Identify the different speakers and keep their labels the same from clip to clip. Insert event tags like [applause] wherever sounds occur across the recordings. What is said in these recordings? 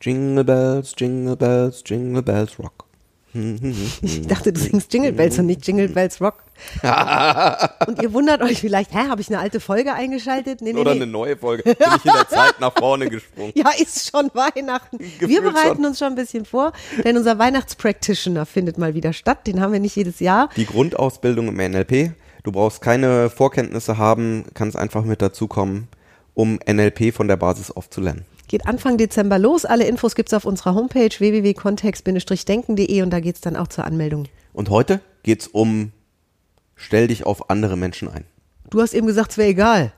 Speaker 1: Jingle Bells, Jingle Bells, Jingle Bells Rock.
Speaker 2: Ich dachte, du singst Jingle Bells und nicht Jingle Bells Rock. [laughs] und ihr wundert euch vielleicht, hä, habe ich eine alte Folge eingeschaltet? Nee, nee,
Speaker 1: Oder
Speaker 2: nee.
Speaker 1: eine neue Folge. Bin ich in der Zeit nach vorne gesprungen. [laughs]
Speaker 2: Ja, ist schon Weihnachten. wir
Speaker 1: Gefühlt
Speaker 2: bereiten
Speaker 1: schon.
Speaker 2: uns schon ein bisschen vor, denn unser Weihnachtspractitioner findet mal wieder statt. Den haben wir nicht jedes Jahr.
Speaker 1: Die Grundausbildung im NLP. Du brauchst keine Vorkenntnisse haben, kannst einfach mit dazukommen, um NLP von der Basis auf zu lernen.
Speaker 2: Geht Anfang Dezember los. Alle Infos gibt's auf unserer Homepage www.kontext-denken.de und da geht's dann auch zur Anmeldung.
Speaker 1: Und heute geht's um Stell dich auf andere Menschen ein.
Speaker 2: Du hast eben gesagt, es wäre egal.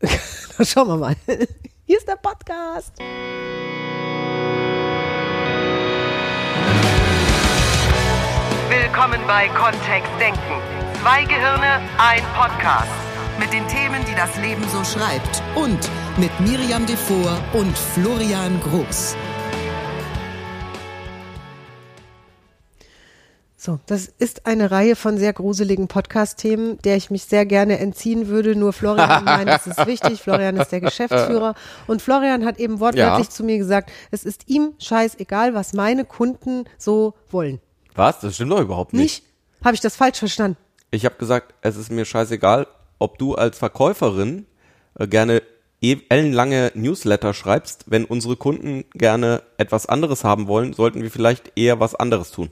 Speaker 2: [laughs] Dann schauen wir mal. [laughs] Hier ist der Podcast.
Speaker 3: Willkommen bei Kontext Denken. Zwei Gehirne, ein Podcast.
Speaker 4: Mit den Themen, die das Leben so schreibt. Und mit Miriam Devor und Florian Groß.
Speaker 2: So, das ist eine Reihe von sehr gruseligen Podcast-Themen, der ich mich sehr gerne entziehen würde. Nur Florian [laughs] meint, es ist wichtig. Florian ist der Geschäftsführer. Und Florian hat eben wortwörtlich
Speaker 1: Ja.
Speaker 2: zu mir gesagt, es ist ihm scheißegal, was meine Kunden so wollen.
Speaker 1: Was? Das stimmt doch überhaupt nicht.
Speaker 2: Nicht? Habe ich das falsch verstanden?
Speaker 1: Ich habe gesagt, es ist mir scheißegal, ob du als Verkäuferin äh, gerne e- ellenlange Newsletter schreibst. Wenn unsere Kunden gerne etwas anderes haben wollen, sollten wir vielleicht eher was anderes tun.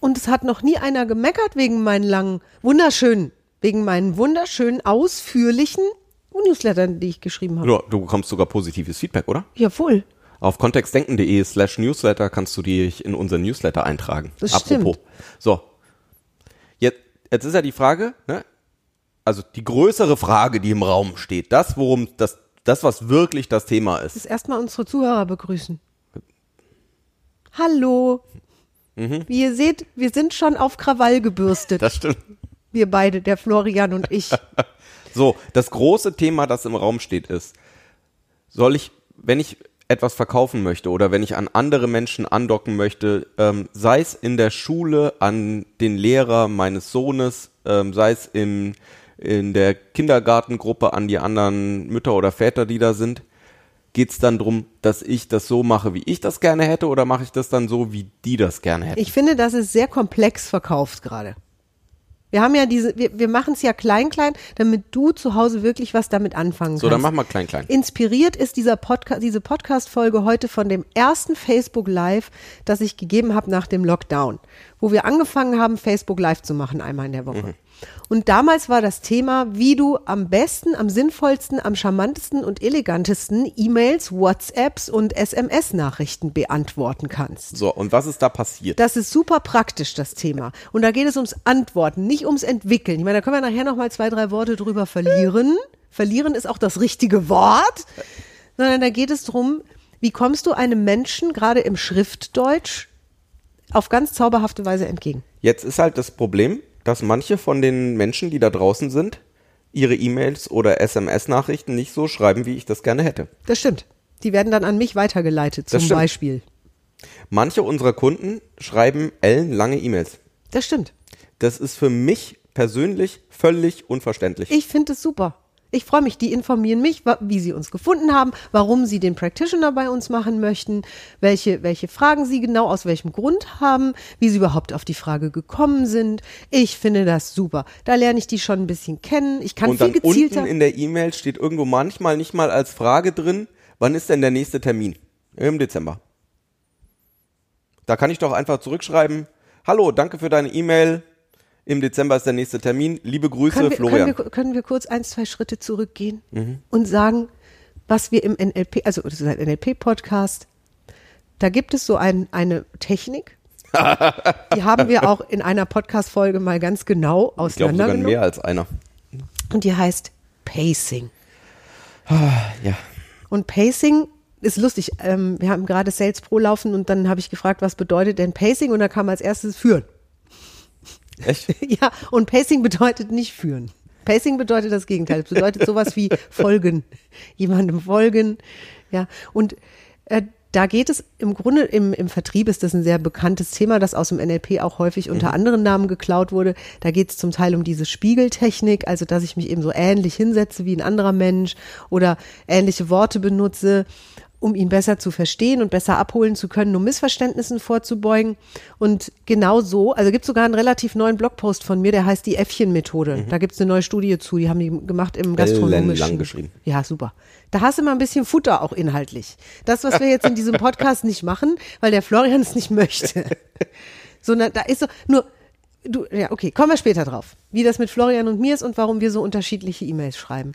Speaker 2: Und es hat noch nie einer gemeckert wegen meinen langen, wunderschönen, wegen meinen wunderschönen, ausführlichen Newslettern, die ich geschrieben habe.
Speaker 1: Ja, du bekommst sogar positives Feedback, oder?
Speaker 2: Jawohl.
Speaker 1: Auf kontextdenken.de slash Newsletter kannst du dich in unseren Newsletter eintragen.
Speaker 2: Das
Speaker 1: Apropos. So. Jetzt, jetzt ist ja die Frage, ne? Also die größere Frage, die im Raum steht, das, worum das, das, was wirklich das Thema ist.
Speaker 2: Jetzt erstmal unsere Zuhörer begrüßen. Hallo. Wie ihr seht, wir sind schon auf Krawall gebürstet.
Speaker 1: Das stimmt.
Speaker 2: wir beide, der Florian und ich. [laughs]
Speaker 1: So, das große Thema, das im Raum steht, ist, soll ich, wenn ich etwas verkaufen möchte oder wenn ich an andere Menschen andocken möchte, ähm, sei es in der Schule, an den Lehrer meines Sohnes, ähm, sei es in, in der Kindergartengruppe, an die anderen Mütter oder Väter, die da sind, geht es dann drum, dass ich das so mache, wie ich das gerne hätte, oder mache ich das dann so, wie die das gerne hätten?
Speaker 2: Ich finde, das ist sehr komplex verkauft gerade. Wir haben ja diese, wir, wir machen es ja klein, klein, damit du zu Hause wirklich was damit anfangen
Speaker 1: so,
Speaker 2: kannst.
Speaker 1: dann mach mal klein, klein.
Speaker 2: Inspiriert ist dieser Podcast, diese Podcast-Folge heute von dem ersten Facebook Live, das ich gegeben habe nach dem Lockdown, wo wir angefangen haben, Facebook Live zu machen, einmal in der Woche. Und damals war das Thema, wie du am besten, am sinnvollsten, am charmantesten und elegantesten E-Mails, WhatsApps und SMS-Nachrichten beantworten kannst.
Speaker 1: So, und was ist da passiert?
Speaker 2: Das ist super praktisch, das Thema. Und da geht es ums Antworten, nicht ums Entwickeln. Ich meine, da können wir nachher noch mal zwei, drei Worte drüber verlieren. Verlieren ist auch das richtige Wort. Sondern da geht es drum, wie kommst du einem Menschen, gerade im Schriftdeutsch, auf ganz zauberhafte Weise entgegen?
Speaker 1: Jetzt ist halt das Problem, dass manche von den Menschen, die da draußen sind, ihre E-Mails oder SMS-Nachrichten nicht so schreiben, wie ich das gerne hätte.
Speaker 2: Das stimmt. Die werden dann an mich weitergeleitet, zum. Beispiel.
Speaker 1: Manche unserer Kunden schreiben ellenlange E-Mails.
Speaker 2: Das stimmt.
Speaker 1: Das ist für mich persönlich völlig unverständlich.
Speaker 2: Ich finde es super. Ich freue mich, die informieren mich, wie sie uns gefunden haben, warum sie den Practitioner bei uns machen möchten, welche, welche Fragen sie genau aus welchem Grund haben, wie sie überhaupt auf die Frage gekommen sind. Ich finde das super. Da lerne ich die schon ein bisschen kennen. Ich kann
Speaker 1: Und
Speaker 2: viel
Speaker 1: dann
Speaker 2: gezielter.
Speaker 1: unten in der E-Mail steht irgendwo manchmal nicht mal als Frage drin, wann ist denn der nächste Termin? Im Dezember. Da kann ich doch einfach zurückschreiben, hallo, danke für deine E-Mail. Im Dezember ist der nächste Termin. Liebe Grüße,
Speaker 2: können, wir,
Speaker 1: Florian.
Speaker 2: können, wir, können wir kurz ein, zwei Schritte zurückgehen
Speaker 1: Mhm.
Speaker 2: und sagen, was wir im NLP, also das ist ein NLP-Podcast, da gibt es so ein, eine Technik, die haben wir auch in einer Podcast-Folge mal ganz genau
Speaker 1: ich glaube
Speaker 2: auseinandergenommen.
Speaker 1: mehr als einer.
Speaker 2: Und die heißt Pacing.
Speaker 1: Ja.
Speaker 2: Und Pacing ist lustig. Ähm, wir haben gerade Sales Pro laufen und dann habe ich gefragt, was bedeutet denn Pacing? Und da kam als erstes führen.
Speaker 1: Echt? [laughs]
Speaker 2: Ja, und Pacing bedeutet nicht führen. Pacing bedeutet das Gegenteil. Es bedeutet sowas wie folgen. Jemandem folgen. Ja, und äh, da geht es im Grunde, im, im Vertrieb ist das ein sehr bekanntes Thema, das aus dem NLP auch häufig unter anderen Namen geklaut wurde. Da geht es zum Teil um diese Spiegeltechnik, also dass ich mich eben so ähnlich hinsetze wie ein anderer Mensch oder ähnliche Worte benutze um ihn besser zu verstehen und besser abholen zu können, um Missverständnissen vorzubeugen. Und genau so, also gibt sogar einen relativ neuen Blogpost von mir, der heißt die Äffchen-Methode. Da gibt's eine neue Studie zu, die haben die gemacht im gastronomischen.
Speaker 1: Ellenlang geschrieben.
Speaker 2: Ja, super. Da hast du mal ein bisschen Futter auch inhaltlich. Das, was wir jetzt in diesem Podcast nicht machen, weil der Florian es nicht möchte. Sondern da ist so, nur, du, ja, okay, kommen wir später drauf, wie das mit Florian und mir ist und warum wir so unterschiedliche E-Mails schreiben.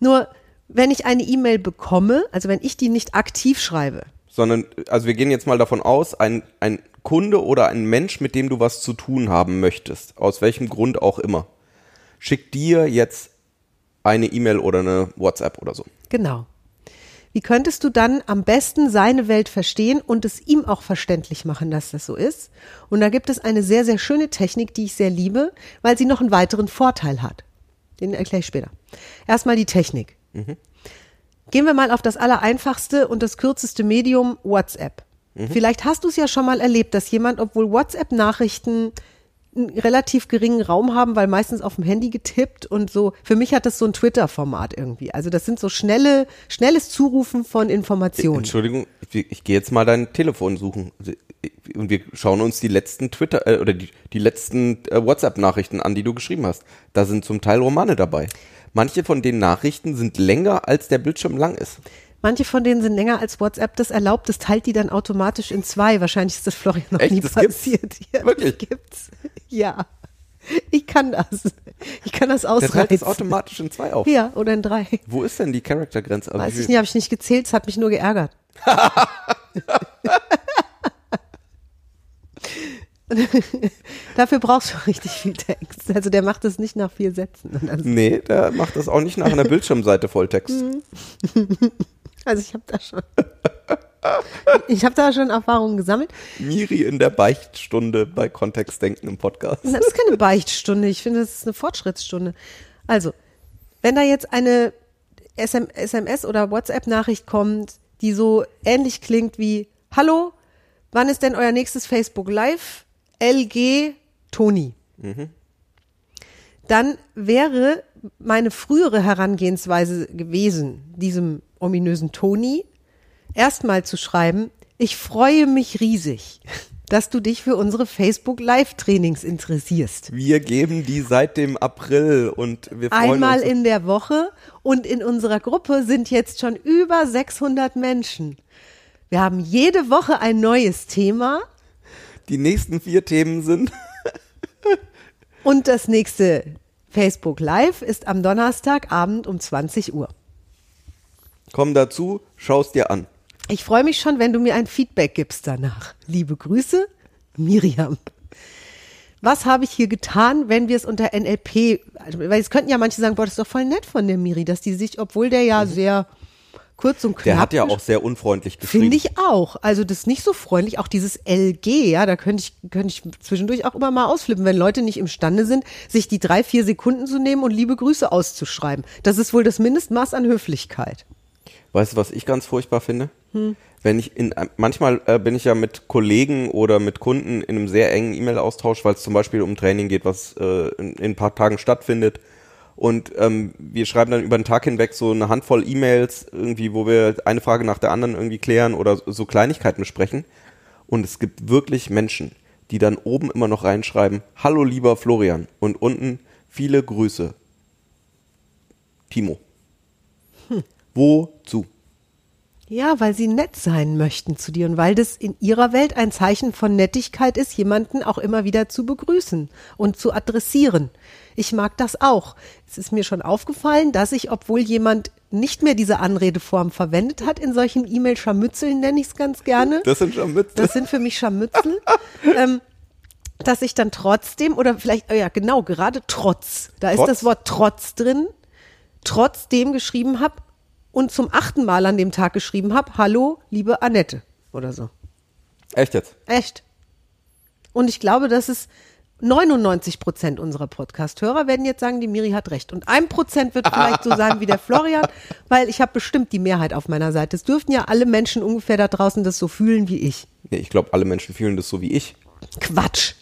Speaker 2: Nur, wenn ich eine E-Mail bekomme, also wenn ich die nicht aktiv schreibe,
Speaker 1: Sondern, also wir gehen jetzt mal davon aus, ein, ein Kunde oder ein Mensch, mit dem du was zu tun haben möchtest, aus welchem Grund auch immer, schickt dir jetzt eine E-Mail oder eine WhatsApp oder so.
Speaker 2: Genau. Wie könntest du dann am besten seine Welt verstehen und es ihm auch verständlich machen, dass das so ist? Und da gibt es eine sehr, sehr schöne Technik, die ich sehr liebe, weil sie noch einen weiteren Vorteil hat. Den erkläre ich später. Erstmal die Technik. Gehen wir mal auf das allereinfachste und das kürzeste Medium WhatsApp. Vielleicht hast du es ja schon mal erlebt, dass jemand, obwohl WhatsApp-Nachrichten einen relativ geringen Raum haben, weil meistens auf dem Handy getippt und so. Für mich hat das so ein Twitter-Format irgendwie. Also das sind so schnelle, schnelles Zurufen von Informationen.
Speaker 1: Entschuldigung, ich, ich gehe jetzt mal dein Telefon suchen und wir schauen uns die letzten Twitter äh, oder die, die letzten äh, WhatsApp-Nachrichten an, die du geschrieben hast. Da sind zum Teil Romane dabei. Manche von den Nachrichten sind länger, als der Bildschirm lang ist.
Speaker 2: Manche von denen sind länger als WhatsApp das erlaubt, das teilt die dann automatisch in zwei. Wahrscheinlich ist das Florian noch
Speaker 1: Echt?
Speaker 2: nie
Speaker 1: Das gibt's?
Speaker 2: passiert. Ja,
Speaker 1: Wirklich?
Speaker 2: Das gibt's. Ja. Ich kann das. Ich kann das
Speaker 1: Der teilt
Speaker 2: ausreizen.
Speaker 1: es automatisch in zwei auf.
Speaker 2: Ja, oder in drei.
Speaker 1: Wo ist denn die Charaktergrenze? Also
Speaker 2: Weiß ich nicht, habe ich nicht gezählt, es hat mich nur geärgert. [laughs] [laughs] [laughs] Dafür brauchst du richtig viel Text. Also der macht das nicht nach vier Sätzen. Also,
Speaker 1: Nee, der macht das auch nicht nach einer Bildschirmseite Volltext.
Speaker 2: Mhm. [laughs] also ich habe da schon. [laughs] Ich habe da schon Erfahrungen gesammelt.
Speaker 1: Miri in der Beichtstunde bei Kontextdenken im Podcast.
Speaker 2: Das ist keine Beichtstunde, ich finde, das ist eine Fortschrittsstunde. Also, wenn da jetzt eine SM SMS oder WhatsApp-Nachricht kommt, die so ähnlich klingt wie Hallo, wann ist denn euer nächstes Facebook Live? LG Toni. Dann wäre meine frühere Herangehensweise gewesen, diesem ominösen Toni, erstmal zu schreiben, ich freue mich riesig, [laughs] dass du dich für unsere Facebook Live-Trainings interessierst.
Speaker 1: Wir geben die seit dem April und wir freuen
Speaker 2: Einmal
Speaker 1: uns.
Speaker 2: in der Woche und in unserer Gruppe sind jetzt schon über 600 Menschen. Wir haben jede Woche ein neues Thema
Speaker 1: die nächsten vier Themen sind. [laughs]
Speaker 2: und das nächste Facebook Live ist am Donnerstagabend um 20 Uhr.
Speaker 1: Komm dazu, schau's dir an.
Speaker 2: Ich freue mich schon, wenn du mir ein Feedback gibst danach. Liebe Grüße, Miriam. Was habe ich hier getan, wenn wir es unter NLP, also, weil es könnten ja manche sagen, boah, das ist doch voll nett von der Miri, dass die sich, obwohl der ja sehr kurz und knapp.
Speaker 1: Der hat ja auch sehr unfreundlich geschrieben.
Speaker 2: Finde ich auch. Also das ist nicht so freundlich. Auch dieses LG, ja, da könnte ich, könnte ich zwischendurch auch immer mal ausflippen, wenn Leute nicht imstande sind, sich die drei, vier Sekunden zu nehmen und liebe Grüße auszuschreiben. Das ist wohl das Mindestmaß an Höflichkeit.
Speaker 1: Weißt du, was ich ganz furchtbar finde? Wenn ich in manchmal äh, bin ich ja mit Kollegen oder mit Kunden in einem sehr engen E-Mail-Austausch, weil es zum Beispiel um Training geht, was äh, in, in ein paar Tagen stattfindet. Und ähm, wir schreiben dann über den Tag hinweg so eine Handvoll E-Mails, irgendwie, wo wir eine Frage nach der anderen irgendwie klären oder so Kleinigkeiten besprechen. Und es gibt wirklich Menschen, die dann oben immer noch reinschreiben, Hallo lieber Florian und unten viele Grüße. Timo. Wozu?
Speaker 2: Ja, weil sie nett sein möchten zu dir und weil das in ihrer Welt ein Zeichen von Nettigkeit ist, jemanden auch immer wieder zu begrüßen und zu adressieren. Ich mag das auch. Es ist mir schon aufgefallen, dass ich, obwohl jemand nicht mehr diese Anredeform verwendet hat, in solchen E-Mail-Scharmützeln nenne ich es ganz gerne.
Speaker 1: Das sind mit.
Speaker 2: Das sind für mich Scharmützel. [laughs] ähm, dass ich dann trotzdem, oder vielleicht, oh ja, genau, gerade trotz, da ist
Speaker 1: Trotz?
Speaker 2: das Wort trotz drin, trotzdem geschrieben habe und zum achten Mal an dem Tag geschrieben habe, hallo, liebe Annette oder so.
Speaker 1: Echt jetzt?
Speaker 2: Echt. Und ich glaube, dass es 99 Prozent unserer Podcast-Hörer werden jetzt sagen, die Miri hat recht. Und ein Prozent wird vielleicht so sein wie der [laughs] Florian, weil ich habe bestimmt die Mehrheit auf meiner Seite. Es dürften ja alle Menschen ungefähr da draußen das so fühlen wie ich.
Speaker 1: Nee, ich glaube, alle Menschen fühlen das so wie ich.
Speaker 2: Quatsch.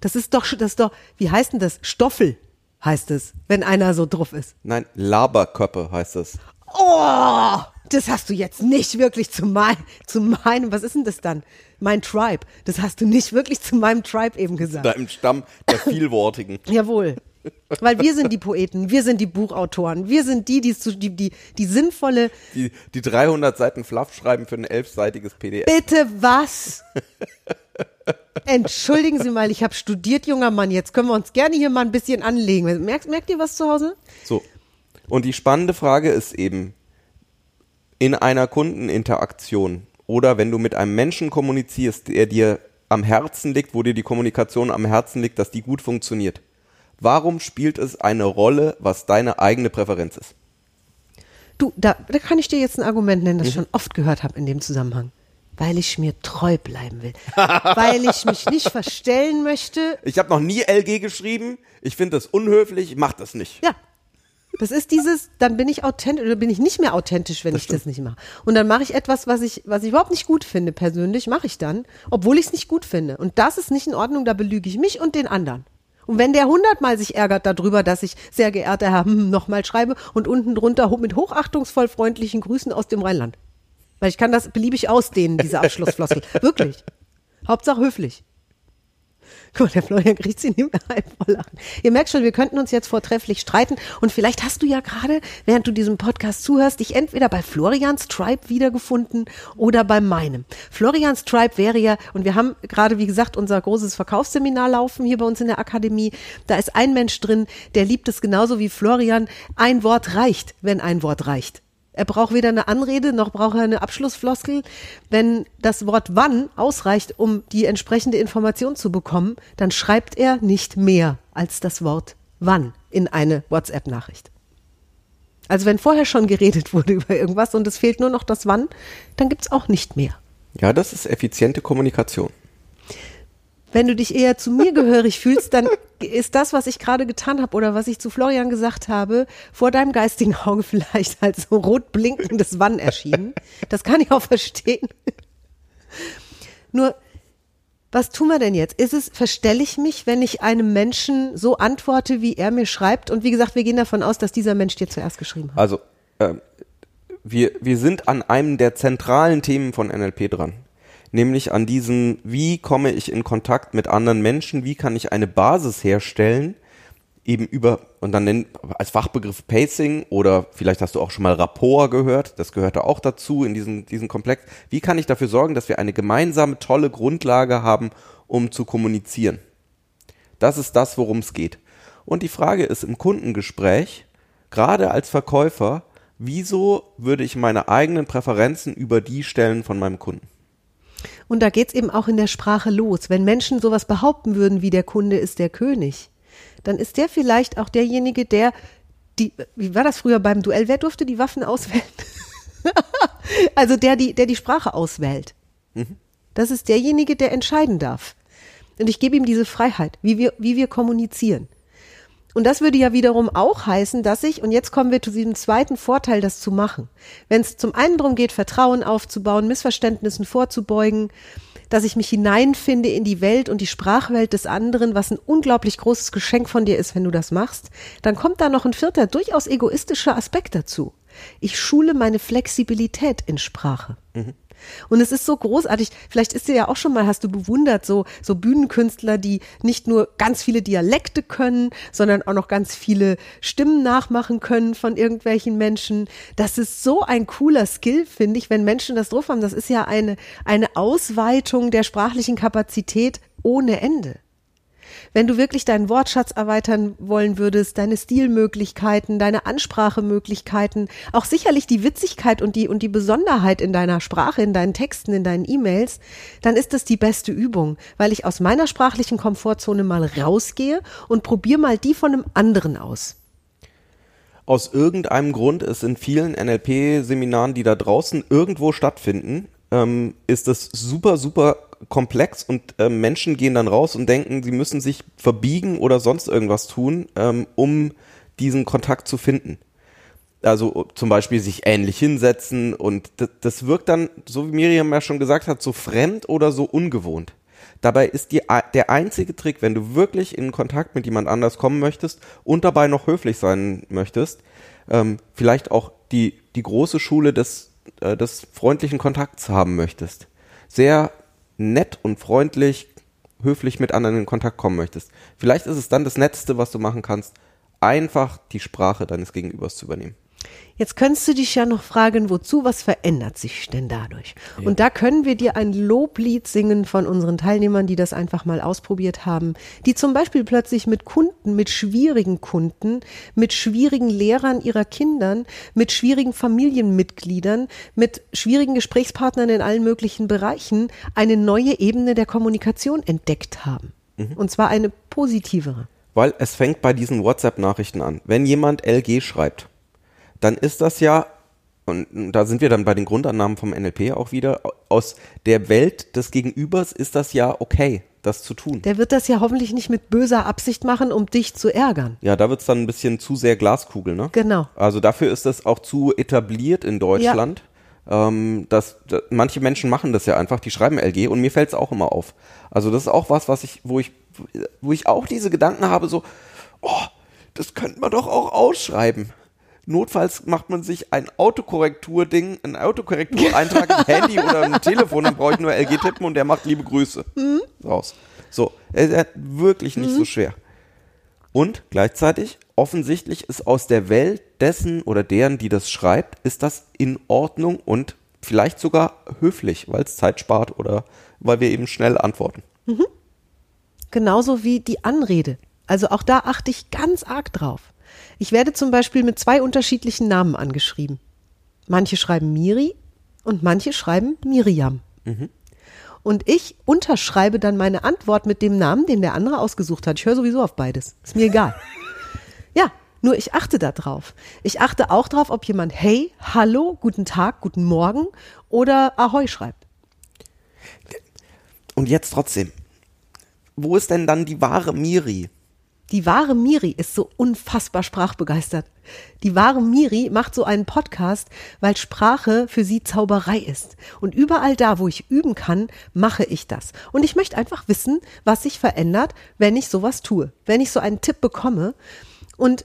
Speaker 2: Das ist doch, das ist doch, wie heißt denn das? Stoffel heißt es, wenn einer so drauf ist.
Speaker 1: Nein, Laberköppe heißt es.
Speaker 2: Oh, Das hast du jetzt nicht wirklich zu, mein, zu meinem, was ist denn das dann? Mein Tribe. Das hast du nicht wirklich zu meinem Tribe eben gesagt.
Speaker 1: Da im Stamm der [laughs] Vielwortigen.
Speaker 2: Jawohl. Weil wir sind die Poeten, wir sind die Buchautoren, wir sind die, die, die, die, die sinnvolle,
Speaker 1: Die, die 300 Seiten Fluff schreiben für ein elfseitiges PDF.
Speaker 2: bitte was? Entschuldigen Sie mal, ich habe studiert, junger Mann, jetzt können wir uns gerne hier mal ein bisschen anlegen. Merkt, merkt ihr was zu Hause?
Speaker 1: So. Und die spannende Frage ist eben, in einer Kundeninteraktion oder wenn du mit einem Menschen kommunizierst, der dir am Herzen liegt, wo dir die Kommunikation am Herzen liegt, dass die gut funktioniert. Warum spielt es eine Rolle, was deine eigene Präferenz ist?
Speaker 2: Du, da, da kann ich dir jetzt ein Argument nennen, das ich schon oft gehört habe in dem Zusammenhang. Weil ich mir treu bleiben will. [laughs] Weil ich mich nicht verstellen möchte.
Speaker 1: Ich habe noch nie LG geschrieben. Ich finde das unhöflich. Ich mach das nicht.
Speaker 2: Ja. Das ist dieses, dann bin ich authentisch oder bin ich nicht mehr authentisch, wenn ich das nicht mache. Und dann mache ich etwas, was ich, was ich überhaupt nicht gut finde, persönlich, mache ich dann, obwohl ich es nicht gut finde. Und das ist nicht in Ordnung, da belüge ich mich und den anderen. Und wenn der hundertmal sich ärgert darüber, dass ich sehr geehrter Herr hm, [laughs] nochmal schreibe und unten drunter mit hochachtungsvoll freundlichen Grüßen aus dem Rheinland. Weil ich kann das beliebig ausdehnen, diese Abschlussfloskel. [laughs] Wirklich. Hauptsache höflich. [laughs] Guck mal, der Florian kriegt sie nicht mehr halb vor Lachen. Ihr merkt schon, wir könnten uns jetzt vortrefflich streiten. Und vielleicht hast du ja gerade, während du diesem Podcast zuhörst, dich entweder bei Florians Tribe wiedergefunden oder bei meinem. Florians Tribe wäre ja, und wir haben gerade, wie gesagt, unser großes Verkaufsseminar laufen hier bei uns in der Akademie. Da ist ein Mensch drin, der liebt es genauso wie Florian. Ein Wort reicht, wenn ein Wort reicht. Er braucht weder eine Anrede noch braucht er eine Abschlussfloskel. Wenn das Wort wann ausreicht, um die entsprechende Information zu bekommen, dann schreibt er nicht mehr als das Wort wann in eine WhatsApp-Nachricht. Also wenn vorher schon geredet wurde [laughs] über irgendwas und es fehlt nur noch das wann, dann gibt's auch nicht mehr.
Speaker 1: Ja, das ist effiziente Kommunikation.
Speaker 2: Wenn du dich eher zu mir gehörig fühlst, dann ist das, was ich gerade getan habe oder was ich zu Florian gesagt habe, vor deinem geistigen Auge [laughs] vielleicht als so rot blinkendes Wann erschienen. Das kann ich auch verstehen. Nur, was tun wir denn jetzt? Ist es, verstelle ich mich, wenn ich einem Menschen so antworte, wie er mir schreibt? Und wie gesagt, wir gehen davon aus, dass dieser Mensch dir zuerst geschrieben hat.
Speaker 1: Also, ähm, wir, wir sind an einem der zentralen Themen von NLP dran. Nämlich an diesem, wie komme ich in Kontakt mit anderen Menschen, wie kann ich eine Basis herstellen, eben über, und dann nennen, als Fachbegriff Pacing oder vielleicht hast du auch schon mal Rapport gehört, das gehört da auch dazu in diesem, diesem Komplex. Wie kann ich dafür sorgen, dass wir eine gemeinsame, tolle Grundlage haben, um zu kommunizieren? Das ist das, worum es geht. Und die Frage ist im Kundengespräch, gerade als Verkäufer, wieso würde ich meine eigenen Präferenzen über die stellen von meinem Kunden?
Speaker 2: Und da geht's eben auch in der Sprache los. Wenn Menschen sowas behaupten würden, wie der Kunde ist der König, dann ist der vielleicht auch derjenige, der die, wie war das früher beim Duell? Wer durfte die Waffen auswählen? [laughs] also der, die, der die Sprache auswählt. Das ist derjenige, der entscheiden darf. Und ich gebe ihm diese Freiheit, wie wir, wie wir kommunizieren. Und das würde ja wiederum auch heißen, dass ich, und jetzt kommen wir zu diesem zweiten Vorteil, das zu machen. Wenn es zum einen darum geht, Vertrauen aufzubauen, Missverständnissen vorzubeugen, dass ich mich hineinfinde in die Welt und die Sprachwelt des anderen, was ein unglaublich großes Geschenk von dir ist, wenn du das machst, dann kommt da noch ein vierter, durchaus egoistischer Aspekt dazu. Ich schule meine Flexibilität in Sprache. Und es ist so großartig. Vielleicht ist dir ja auch schon mal, hast du bewundert, so, so Bühnenkünstler, die nicht nur ganz viele Dialekte können, sondern auch noch ganz viele Stimmen nachmachen können von irgendwelchen Menschen. Das ist so ein cooler Skill, finde ich, wenn Menschen das drauf haben. Das ist ja eine, eine Ausweitung der sprachlichen Kapazität ohne Ende. Wenn du wirklich deinen Wortschatz erweitern wollen würdest, deine Stilmöglichkeiten, deine Ansprachemöglichkeiten, auch sicherlich die Witzigkeit und die, und die Besonderheit in deiner Sprache, in deinen Texten, in deinen E-Mails, dann ist das die beste Übung, weil ich aus meiner sprachlichen Komfortzone mal rausgehe und probiere mal die von einem anderen aus.
Speaker 1: Aus irgendeinem Grund ist in vielen NLP-Seminaren, die da draußen irgendwo stattfinden, ähm, ist das super, super komplex und äh, Menschen gehen dann raus und denken, sie müssen sich verbiegen oder sonst irgendwas tun, ähm, um diesen Kontakt zu finden. Also zum Beispiel sich ähnlich hinsetzen und das, das wirkt dann, so wie Miriam ja schon gesagt hat, so fremd oder so ungewohnt. Dabei ist die, der einzige Trick, wenn du wirklich in Kontakt mit jemand anders kommen möchtest und dabei noch höflich sein möchtest, ähm, vielleicht auch die, die große Schule des äh, des freundlichen Kontakts haben möchtest, sehr nett und freundlich, höflich mit anderen in Kontakt kommen möchtest, vielleicht ist es dann das Netteste, was du machen kannst, einfach die Sprache deines Gegenübers zu übernehmen.
Speaker 2: Jetzt könntest du dich ja noch fragen, wozu, was verändert sich denn dadurch? Und da können wir dir ein Loblied singen von unseren Teilnehmern, die das einfach mal ausprobiert haben, die zum Beispiel plötzlich mit Kunden, mit schwierigen Kunden, mit schwierigen Lehrern ihrer Kindern, mit schwierigen Familienmitgliedern, mit schwierigen Gesprächspartnern in allen möglichen Bereichen eine neue Ebene der Kommunikation entdeckt haben. Und zwar eine positivere.
Speaker 1: Weil es fängt bei diesen WhatsApp-Nachrichten an. Wenn jemand LG schreibt, dann ist das ja, und da sind wir dann bei den Grundannahmen vom NLP auch wieder, aus der Welt des Gegenübers ist das ja okay, das zu tun.
Speaker 2: Der wird das ja hoffentlich nicht mit böser Absicht machen, um dich zu ärgern.
Speaker 1: Ja, da wird's dann ein bisschen zu sehr Glaskugel, ne?
Speaker 2: Genau.
Speaker 1: Also dafür ist das auch zu etabliert in Deutschland. Ähm, dass, da, manche Menschen machen das ja einfach, die schreiben LG und mir fällt's auch immer auf. Also das ist auch was, was ich, wo ich, wo ich auch diese Gedanken habe, so, oh, das könnte man doch auch ausschreiben. Notfalls macht man sich ein Autokorrekturding, ein Autokorrektureintrag [laughs] im Handy oder im Telefon, dann brauche ich nur LG tippen und der macht liebe Grüße raus. So, er hat wirklich nicht so schwer. Und gleichzeitig, offensichtlich ist aus der Welt dessen oder deren, die das schreibt, ist das in Ordnung und vielleicht sogar höflich, weil es Zeit spart oder weil wir eben schnell antworten.
Speaker 2: Genauso wie die Anrede. Also auch da achte ich ganz arg drauf. Ich werde zum Beispiel mit zwei unterschiedlichen Namen angeschrieben. Manche schreiben Miri und manche schreiben Miriam. Und ich unterschreibe dann meine Antwort mit dem Namen, den der andere ausgesucht hat. Ich höre sowieso auf beides. Ist mir egal. [laughs] Ja, nur ich achte da drauf. Ich achte auch drauf, ob jemand Hey, Hallo, guten Tag, guten Morgen oder Ahoi schreibt.
Speaker 1: Und jetzt trotzdem, wo ist denn dann die wahre Miri?
Speaker 2: Die wahre Miri ist so unfassbar sprachbegeistert. Die wahre Miri macht so einen Podcast, weil Sprache für sie Zauberei ist. Und überall da, wo ich üben kann, mache ich das. Und ich möchte einfach wissen, was sich verändert, wenn ich sowas tue. Wenn ich so einen Tipp bekomme. Und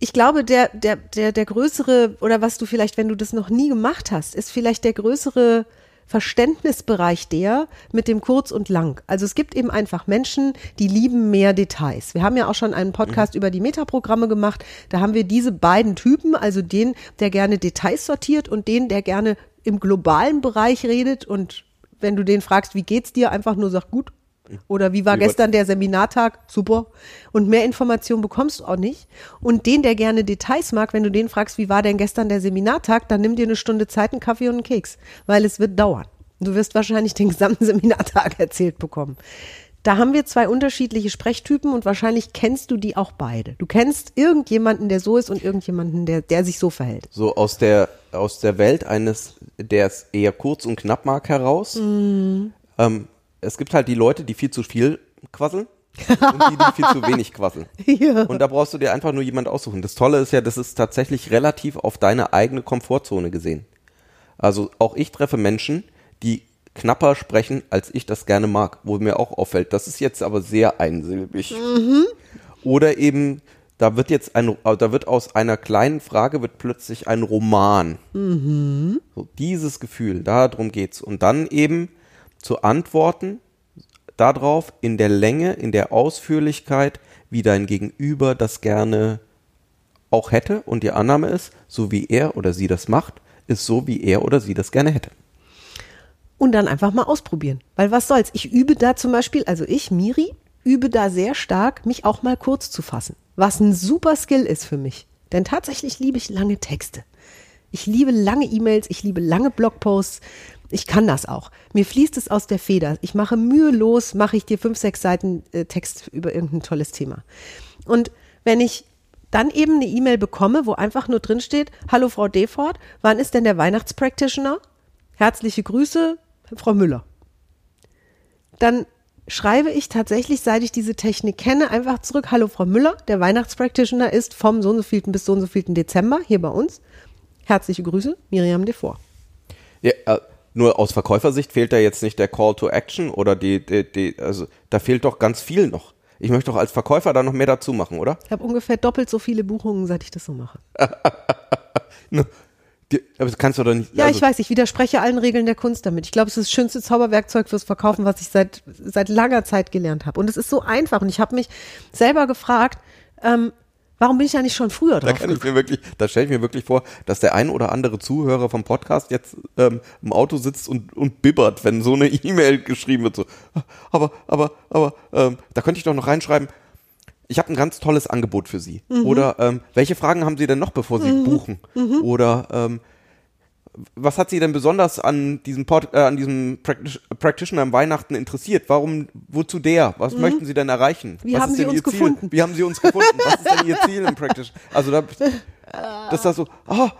Speaker 2: ich glaube, der, der, der, der größere, oder was du vielleicht, wenn du das noch nie gemacht hast, ist vielleicht der größere Verständnisbereich der mit dem Kurz und Lang. Also es gibt eben einfach Menschen, die lieben mehr Details. Wir haben ja auch schon einen Podcast über die Metaprogramme gemacht. Da haben wir diese beiden Typen, also den, der gerne Details sortiert und den, der gerne im globalen Bereich redet und wenn du den fragst, wie geht's dir, einfach nur sagt gut. Oder wie war
Speaker 1: Wie war-
Speaker 2: gestern der Seminartag? Super. Und mehr Informationen bekommst du auch nicht. Und den, der gerne Details mag, wenn du den fragst, wie war denn gestern der Seminartag, dann nimm dir eine Stunde Zeit, einen Kaffee und einen Keks. Weil es wird dauern. Du wirst wahrscheinlich den gesamten [laughs] Seminartag erzählt bekommen. Da haben wir zwei unterschiedliche Sprechtypen und wahrscheinlich kennst du die auch beide. Du kennst irgendjemanden, der so ist und irgendjemanden, der, der sich so verhält.
Speaker 1: So aus der, aus der Welt eines, der es eher kurz und knapp mag, heraus. Ähm, es gibt halt die Leute, die viel zu viel quasseln und die, die viel zu wenig quasseln. [laughs]
Speaker 2: Ja.
Speaker 1: Und da brauchst du dir einfach nur jemand aussuchen. Das Tolle ist ja, das ist tatsächlich relativ auf deine eigene Komfortzone gesehen. Also auch ich treffe Menschen, die knapper sprechen, als ich das gerne mag, wo mir auch auffällt, das ist jetzt aber sehr einsilbig. Oder eben, da wird jetzt ein, da wird aus einer kleinen Frage wird plötzlich ein Roman. So, dieses Gefühl, darum geht's. Und dann eben zu antworten darauf in der Länge, in der Ausführlichkeit, wie dein Gegenüber das gerne auch hätte. Und die Annahme ist, so wie er oder sie das macht, ist so, wie er oder sie das gerne hätte.
Speaker 2: und dann einfach mal ausprobieren. Weil was soll's? Ich übe da zum Beispiel, also ich, Miri, übe da sehr stark, mich auch mal kurz zu fassen. Was ein super Skill ist für mich. Denn tatsächlich liebe ich lange Texte. Ich liebe lange E-Mails, ich liebe lange Blogposts. Ich kann das auch. Mir fließt es aus der Feder. Ich mache mühelos, mache ich dir fünf, sechs Seiten äh, Text über irgendein tolles Thema. Und wenn ich dann eben eine E-Mail bekomme, wo einfach nur drin steht, hallo Frau Defort, wann ist denn der Weihnachtspractitioner? Herzliche Grüße, Frau Müller. Dann schreibe ich tatsächlich, seit ich diese Technik kenne, einfach zurück, hallo Frau Müller, der Weihnachtspractitioner ist vom so und so vielten bis so und so vielten Dezember hier bei uns. Herzliche Grüße, Miriam Devor.
Speaker 1: Ja, äh, nur aus Verkäufersicht fehlt da jetzt nicht der Call to Action oder die, die, die, also da fehlt doch ganz viel noch. Ich möchte doch als Verkäufer da noch mehr dazu machen, oder?
Speaker 2: Ich habe ungefähr doppelt so viele Buchungen, seit ich das so mache. [laughs]
Speaker 1: Die, aber das kannst du doch nicht.
Speaker 2: Ja,
Speaker 1: also,
Speaker 2: ich weiß, ich widerspreche allen Regeln der Kunst damit. Ich glaube, es ist das schönste Zauberwerkzeug fürs Verkaufen, was ich seit, seit langer Zeit gelernt habe. Und es ist so einfach. Und ich habe mich selber gefragt, ähm, warum bin ich ja nicht schon früher
Speaker 1: Da
Speaker 2: drauf
Speaker 1: kann ich mir wirklich, da stelle ich mir wirklich vor, dass der ein oder andere Zuhörer vom Podcast jetzt ähm, im Auto sitzt und, und bibbert, wenn so eine [laughs] E-Mail geschrieben wird. So, aber, aber, aber, ähm, da könnte ich doch noch reinschreiben. Ich habe ein ganz tolles Angebot für Sie. Oder ähm, welche Fragen haben Sie denn noch, bevor Sie buchen? Oder ähm, was hat Sie denn besonders an diesem, Pod, äh, an diesem Practice- Practitioner am Weihnachten interessiert? Warum, wozu der? Was möchten Sie denn erreichen?
Speaker 2: Wie
Speaker 1: was
Speaker 2: haben
Speaker 1: ist
Speaker 2: Sie
Speaker 1: denn
Speaker 2: uns
Speaker 1: Ihr Ziel?
Speaker 2: gefunden?
Speaker 1: Wie haben Sie uns gefunden? Was ist denn Ihr Ziel im Practice? Also da, [laughs] das da so, ah,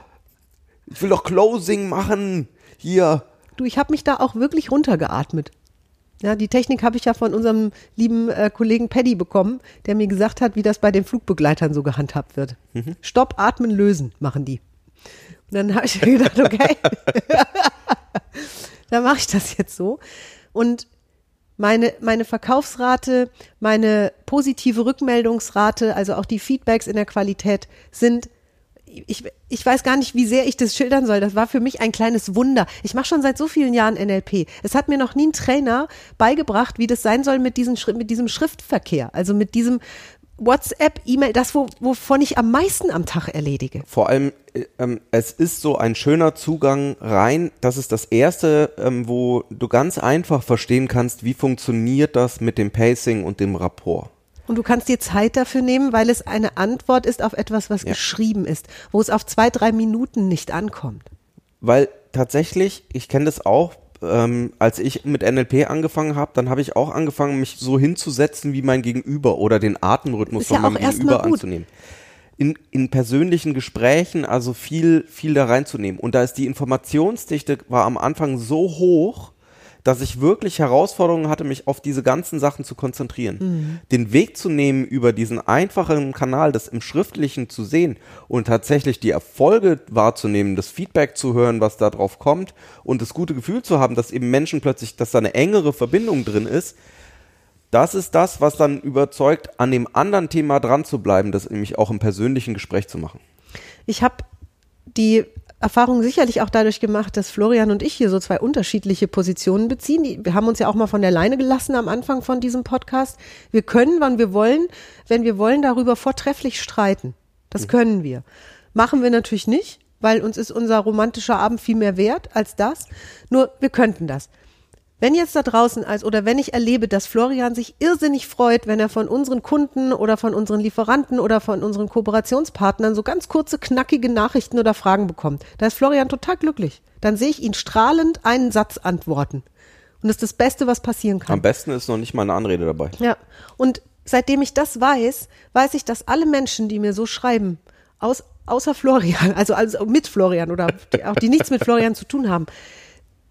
Speaker 1: ich will doch Closing machen. Hier.
Speaker 2: Du, ich habe mich da auch wirklich runtergeatmet. Ja, die Technik habe ich ja von unserem lieben äh, Kollegen Paddy bekommen, der mir gesagt hat, wie das bei den Flugbegleitern so gehandhabt wird. Stopp, atmen, lösen machen die. Dann habe ich [laughs] mir gedacht, okay, [laughs] dann mache ich das jetzt so. Und meine, meine Verkaufsrate, meine positive Rückmeldungsrate, also auch die Feedbacks in der Qualität sind, ich, ich weiß gar nicht, wie sehr ich das schildern soll. Das war für mich ein kleines Wunder. Ich mache schon seit so vielen Jahren NLP. Es hat mir noch nie ein Trainer beigebracht, wie das sein soll mit, diesen, mit diesem Schriftverkehr, also mit diesem WhatsApp, E-Mail, das, wo, wovon ich am meisten am Tag erledige.
Speaker 1: Vor allem, äh, ähm, es ist so ein schöner Zugang rein. Das ist das erste, ähm, wo du ganz einfach verstehen kannst, wie funktioniert das mit dem Pacing und dem Rapport.
Speaker 2: Und du kannst dir Zeit dafür nehmen, weil es eine Antwort ist auf etwas, was
Speaker 1: Ja.
Speaker 2: geschrieben ist, wo es auf zwei, drei Minuten nicht ankommt.
Speaker 1: Weil tatsächlich, ich kenne das auch, ähm, als ich mit NLP angefangen habe, dann habe ich auch angefangen, mich so hinzusetzen wie mein Gegenüber oder den Atemrhythmus
Speaker 2: Ist
Speaker 1: von
Speaker 2: ja
Speaker 1: meinem Gegenüber anzunehmen. In, in persönlichen Gesprächen also viel, viel da reinzunehmen. Und da ist die Informationsdichte war am Anfang so hoch, dass ich wirklich Herausforderungen hatte, mich auf diese ganzen Sachen zu konzentrieren.
Speaker 2: Mhm.
Speaker 1: Den Weg zu nehmen, über diesen einfachen Kanal, das im Schriftlichen zu sehen und tatsächlich die Erfolge wahrzunehmen, das Feedback zu hören, was da drauf kommt und das gute Gefühl zu haben, dass eben Menschen plötzlich, dass da eine engere Verbindung drin ist, das ist das, was dann überzeugt, an dem anderen Thema dran zu bleiben, das nämlich auch im persönlichen Gespräch zu machen.
Speaker 2: Ich habe die Erfahrung sicherlich auch dadurch gemacht, dass Florian und ich hier so zwei unterschiedliche Positionen beziehen. Die, wir haben uns ja auch mal von der Leine gelassen am Anfang von diesem Podcast. Wir können, wann wir wollen, wenn wir wollen, darüber vortrefflich streiten. Das können wir. Machen wir natürlich nicht, weil uns ist unser romantischer Abend viel mehr wert als das. Nur wir könnten das. Wenn jetzt da draußen als oder wenn ich erlebe, dass Florian sich irrsinnig freut, wenn er von unseren Kunden oder von unseren Lieferanten oder von unseren Kooperationspartnern so ganz kurze, knackige Nachrichten oder Fragen bekommt, da ist Florian total glücklich. Dann sehe ich ihn strahlend einen Satz antworten. Und das ist das Beste, was passieren kann.
Speaker 1: Am besten ist noch nicht mal eine Anrede dabei.
Speaker 2: Ja, und seitdem ich das weiß, weiß ich, dass alle Menschen, die mir so schreiben, aus, außer Florian, [laughs] also, also mit Florian oder die, auch die nichts mit Florian zu tun haben,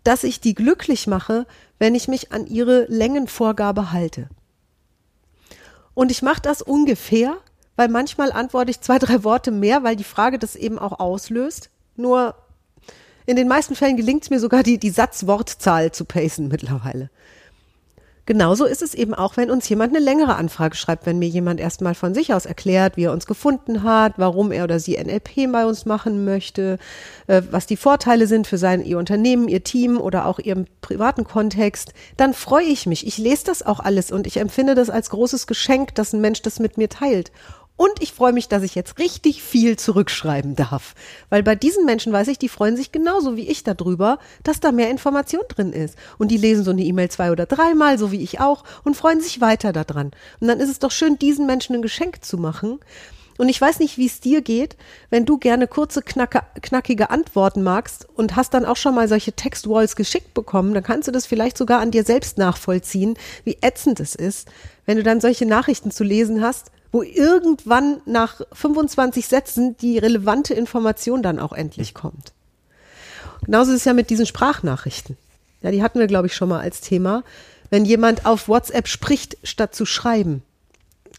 Speaker 2: dass ich die glücklich mache, wenn ich mich an ihre Längenvorgabe halte. Und ich mache das ungefähr, weil manchmal antworte ich zwei, [laughs] drei Worte mehr, weil die Frage das eben auch auslöst. Nur in den meisten Fällen gelingt es mir sogar, die, die Satzwortzahl zu pacen mittlerweile. Genauso ist es eben auch, wenn uns jemand eine längere Anfrage schreibt, wenn mir jemand erstmal von sich aus erklärt, wie er uns gefunden hat, warum er oder sie NLP bei uns machen möchte, äh, was die Vorteile sind für sein ihr Unternehmen, ihr Team oder auch ihren privaten Kontext, dann freue ich mich. Ich lese das auch alles und ich empfinde das als großes Geschenk, dass ein Mensch das mit mir teilt. Und ich freue mich, dass ich jetzt richtig viel zurückschreiben darf. Weil bei diesen Menschen weiß ich, die freuen sich genauso wie ich darüber, dass da mehr Information drin ist. Und die lesen so eine E-Mail zwei oder dreimal, so wie ich auch, und freuen sich weiter daran. Und dann ist es doch schön, diesen Menschen ein Geschenk zu machen. Und ich weiß nicht, wie es dir geht, wenn du gerne kurze, knacke, knackige Antworten magst und hast dann auch schon mal solche Textwalls geschickt bekommen, dann kannst du das vielleicht sogar an dir selbst nachvollziehen, wie ätzend es ist, wenn du dann solche Nachrichten zu lesen hast, wo irgendwann nach 25 Sätzen die relevante Information dann auch endlich kommt. Genauso ist es ja mit diesen Sprachnachrichten. Ja, die hatten wir, glaube ich, schon mal als Thema. Wenn jemand auf WhatsApp spricht, statt zu schreiben.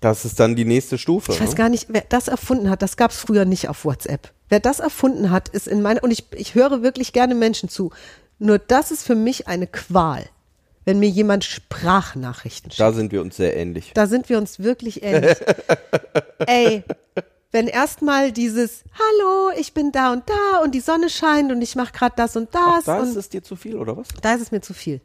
Speaker 1: Das ist dann die nächste Stufe.
Speaker 2: Ich weiß
Speaker 1: ne?
Speaker 2: gar nicht, wer das erfunden hat. Das gab es früher nicht auf WhatsApp. Wer das erfunden hat, ist in meiner, und ich, ich höre wirklich gerne Menschen zu. Nur das ist für mich eine Qual, wenn mir jemand Sprachnachrichten schickt.
Speaker 1: Da sind wir uns sehr ähnlich.
Speaker 2: Da sind wir uns wirklich ähnlich. [laughs] Ey, wenn erstmal dieses Hallo, ich bin da und da und die Sonne scheint und ich mache gerade das und das
Speaker 1: da
Speaker 2: und
Speaker 1: ist es dir zu viel, oder was?
Speaker 2: da ist es mir zu viel.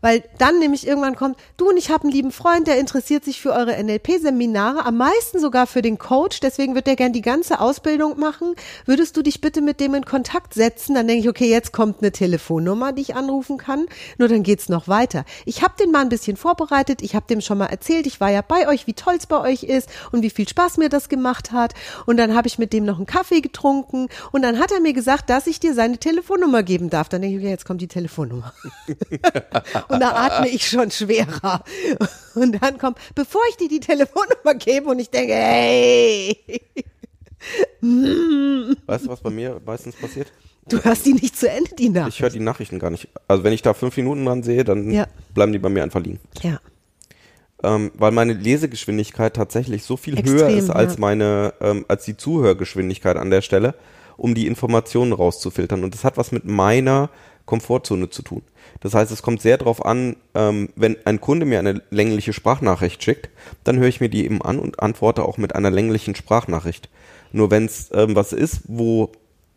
Speaker 2: Weil dann nämlich irgendwann kommt, du und ich habe einen lieben Freund, der interessiert sich für eure NLP-Seminare, am meisten sogar für den Coach, deswegen wird der gern die ganze Ausbildung machen. Würdest du dich bitte mit dem in Kontakt setzen? Dann denke ich, okay, jetzt kommt eine Telefonnummer, die ich anrufen kann. Nur dann geht's noch weiter. Ich habe den mal ein bisschen vorbereitet, ich habe dem schon mal erzählt, ich war ja bei euch, wie toll's bei euch ist und wie viel Spaß mir das gemacht hat. Und dann habe ich mit dem noch einen Kaffee getrunken und dann hat er mir gesagt, dass ich dir seine Telefonnummer geben darf. Dann denke ich, okay, jetzt kommt die Telefonnummer. [laughs] Und da atme ich schon schwerer. Und dann kommt, bevor ich dir die Telefonnummer gebe und ich denke, hey,
Speaker 1: Weißt du, was bei mir meistens passiert?
Speaker 2: du hörst die nicht zu Ende, die Nacht.
Speaker 1: Ich höre die Nachrichten gar nicht. Also wenn ich da fünf Minuten dran sehe, dann
Speaker 2: Ja.
Speaker 1: bleiben die bei mir einfach liegen.
Speaker 2: Ja,
Speaker 1: Ähm, weil meine Lesegeschwindigkeit tatsächlich so viel
Speaker 2: Extrem,
Speaker 1: höher ist als
Speaker 2: ja.
Speaker 1: meine, ähm, als die Zuhörgeschwindigkeit an der Stelle, um die Informationen rauszufiltern. Und das hat was mit meiner Komfortzone zu tun. Das heißt, es kommt sehr darauf an, ähm, wenn ein Kunde mir eine längliche Sprachnachricht schickt, dann höre ich mir die eben an und antworte auch mit einer länglichen Sprachnachricht. Nur wenn es ähm, was ist, wo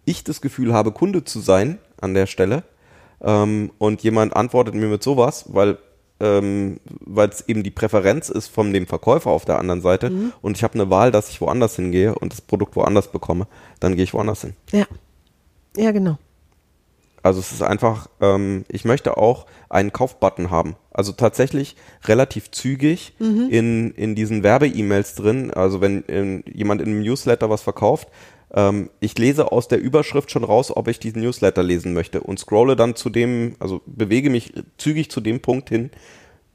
Speaker 1: ich das Gefühl habe, Kunde zu sein an der Stelle, ähm, und jemand antwortet mir mit sowas, weil ähm, weil es eben die Präferenz ist von dem Verkäufer auf der anderen Seite und ich habe eine Wahl, dass ich woanders hingehe und das Produkt woanders bekomme, dann gehe ich woanders hin.
Speaker 2: ja, ja, genau.
Speaker 1: Also es ist einfach, ähm, ich möchte auch einen Kaufbutton haben. Also tatsächlich relativ zügig in, in diesen Werbe-E-Mails drin. Also wenn ähm, jemand in einem Newsletter was verkauft, ähm, ich lese aus der Überschrift schon raus, ob ich diesen Newsletter lesen möchte und scrolle dann zu dem, also bewege mich zügig zu dem Punkt hin,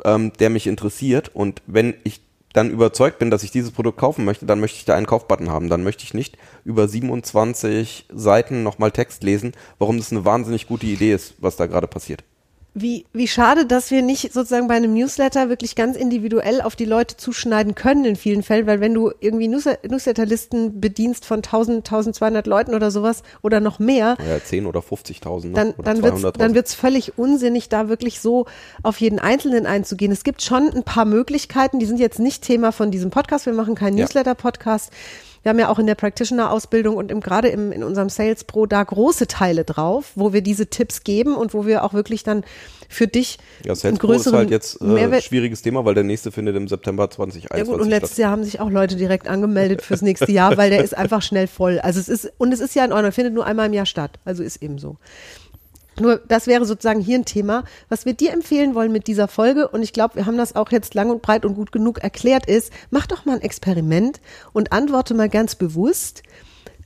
Speaker 1: ähm, der mich interessiert. Und wenn ich dann überzeugt bin, dass ich dieses Produkt kaufen möchte, dann möchte ich da einen Kaufbutton haben. Dann möchte ich nicht über 27 Seiten nochmal Text lesen, warum das eine wahnsinnig gute Idee ist, was da gerade passiert.
Speaker 2: Wie, wie schade, dass wir nicht sozusagen bei einem Newsletter wirklich ganz individuell auf die Leute zuschneiden können in vielen Fällen, weil wenn du irgendwie Newsle- Newsletterlisten bedienst von 1000, 1200 Leuten oder sowas oder noch mehr,
Speaker 1: Ja, 10 oder 50.000 ne?
Speaker 2: dann, dann wird's
Speaker 1: 200.000.
Speaker 2: dann wird's völlig unsinnig, da wirklich so auf jeden Einzelnen einzugehen. Es gibt schon ein paar Möglichkeiten, die sind jetzt nicht Thema von diesem Podcast. Wir machen keinen
Speaker 1: Ja.
Speaker 2: Newsletter-Podcast. Wir haben ja auch in der Practitioner-Ausbildung und im, gerade im, in unserem Sales Pro da große Teile drauf, wo wir diese Tipps geben und wo wir auch wirklich dann für dich
Speaker 1: ja,
Speaker 2: einen
Speaker 1: Sales Pro ist
Speaker 2: größeren
Speaker 1: halt jetzt äh,
Speaker 2: Mehrwert.
Speaker 1: schwieriges Thema, weil der nächste findet im September 2021
Speaker 2: Ja gut, und letztes. Jahr haben sich auch Leute direkt angemeldet fürs nächste Jahr, weil der ist einfach schnell voll. Also es ist, und es ist ja in Ordnung, findet nur einmal im Jahr statt. Also ist eben so. Nur das wäre sozusagen hier ein Thema, was wir dir empfehlen wollen mit dieser Folge. Und ich glaube, wir haben das auch jetzt lang und breit und gut genug erklärt ist. Mach doch mal ein Experiment und antworte mal ganz bewusst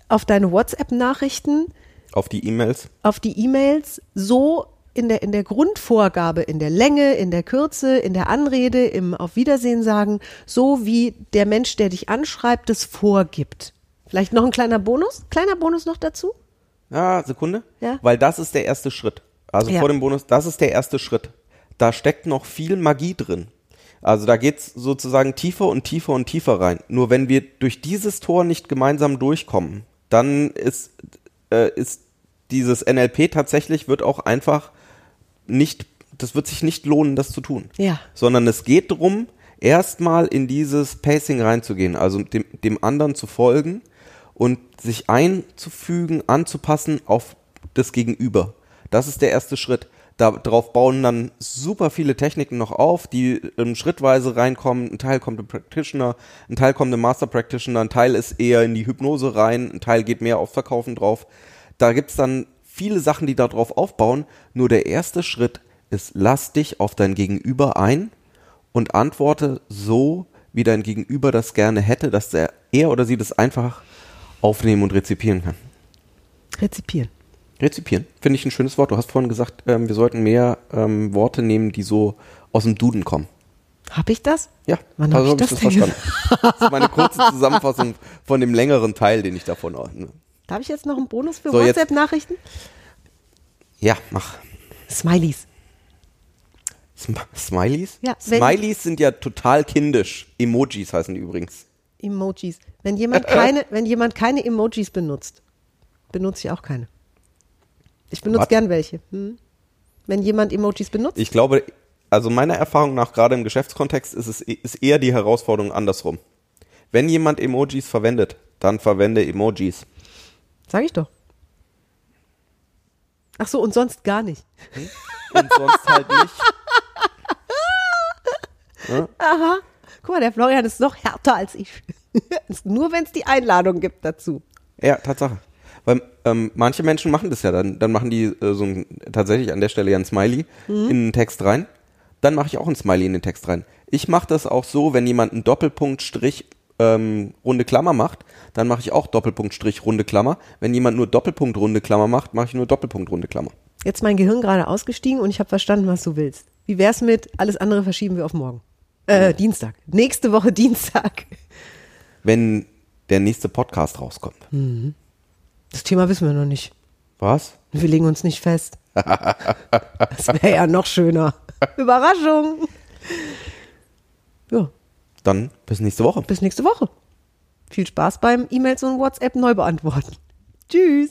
Speaker 2: auf deine WhatsApp-Nachrichten,
Speaker 1: Auf die E-Mails.
Speaker 2: auf die E-Mails so in der, in der Grundvorgabe, in der Länge, in der Kürze, in der Anrede, im Auf Wiedersehen sagen, so wie der Mensch, der dich anschreibt, es vorgibt. Vielleicht noch ein kleiner Bonus? Kleiner Bonus noch dazu?
Speaker 1: Ja, Sekunde.
Speaker 2: Ja.
Speaker 1: Weil das ist der erste Schritt. Also
Speaker 2: Ja.
Speaker 1: vor dem Bonus, das ist der erste Schritt. Da steckt noch viel Magie drin. Also da geht's sozusagen tiefer und tiefer und tiefer rein. Nur wenn wir durch dieses Tor nicht gemeinsam durchkommen, dann ist, äh, ist dieses NLP tatsächlich wird auch einfach nicht, das wird sich nicht lohnen, das zu tun.
Speaker 2: Ja.
Speaker 1: Sondern es geht darum, erstmal in dieses Pacing reinzugehen, also dem, dem anderen zu folgen und sich einzufügen, anzupassen auf das Gegenüber. Das ist der erste Schritt. Darauf bauen dann super viele Techniken noch auf, die ähm, schrittweise reinkommen. Ein Teil kommt im Practitioner, ein Teil kommt im Master Practitioner, ein Teil ist eher in die Hypnose rein, ein Teil geht mehr aufs Verkaufen drauf. Da gibt's dann viele Sachen, die darauf aufbauen. Nur der erste Schritt ist, lass dich auf dein Gegenüber ein und antworte so, wie dein Gegenüber das gerne hätte, dass er, er oder sie das einfach aufnehmen und rezipieren kann.
Speaker 2: Rezipieren.
Speaker 1: Rezipieren, finde ich ein schönes Wort. Du hast vorhin gesagt, ähm, wir sollten mehr ähm, Worte nehmen, die so aus dem Duden kommen.
Speaker 2: Hab ich das?
Speaker 1: Ja,
Speaker 2: Wann hab ich
Speaker 1: hab
Speaker 2: das denn
Speaker 1: Das ist meine kurze Zusammenfassung von dem längeren Teil, den ich davon ordne.
Speaker 2: Darf ich jetzt noch einen Bonus für
Speaker 1: So,
Speaker 2: WhatsApp-Nachrichten?
Speaker 1: Ja, mach.
Speaker 2: Smileys.
Speaker 1: Sm Smileys?
Speaker 2: Ja,
Speaker 1: Smileys sind ja total kindisch. Emojis heißen die übrigens.
Speaker 2: Emojis. Wenn jemand [laughs] keine, wenn jemand keine Emojis benutzt, benutze ich auch keine. Ich benutze
Speaker 1: Was?
Speaker 2: gern welche. Hm? Wenn jemand Emojis benutzt,
Speaker 1: Ich glaube, also meiner Erfahrung nach, gerade im Geschäftskontext, ist es ist eher die Herausforderung andersrum. Wenn jemand Emojis verwendet, Dann verwende Emojis.
Speaker 2: Sag ich doch. Ach so, und sonst gar nicht.
Speaker 1: Und sonst halt nicht. [laughs]
Speaker 2: Guck mal, der Florian ist noch härter als ich. [laughs] Nur wenn es die Einladung gibt dazu.
Speaker 1: Ja, Tatsache. Weil ähm, manche Menschen machen das ja, dann, dann machen die äh, so ein, tatsächlich an der Stelle ja ein Smiley in den Text rein. Dann mache ich auch ein Smiley in den Text rein. Ich mache das auch so, wenn jemand einen Doppelpunkt, Strich, ähm, runde Klammer macht, dann mache ich auch Doppelpunkt, Strich, runde Klammer. Wenn jemand nur Doppelpunkt, runde Klammer macht, mache ich nur Doppelpunkt, runde Klammer.
Speaker 2: Jetzt mein Gehirn gerade ausgestiegen und ich habe verstanden, was du willst. Wie wär's mit, alles andere verschieben wir auf morgen? Äh, Dienstag. Nächste Woche [laughs] Dienstag.
Speaker 1: Wenn der nächste Podcast rauskommt.
Speaker 2: Das Thema wissen wir noch nicht.
Speaker 1: Was?
Speaker 2: Wir legen uns nicht fest. [laughs] Das wäre ja noch schöner. Überraschung. Ja,
Speaker 1: Dann bis nächste Woche.
Speaker 2: bis nächste Woche. Viel Spaß beim E-Mails und WhatsApp neu beantworten. Tschüss.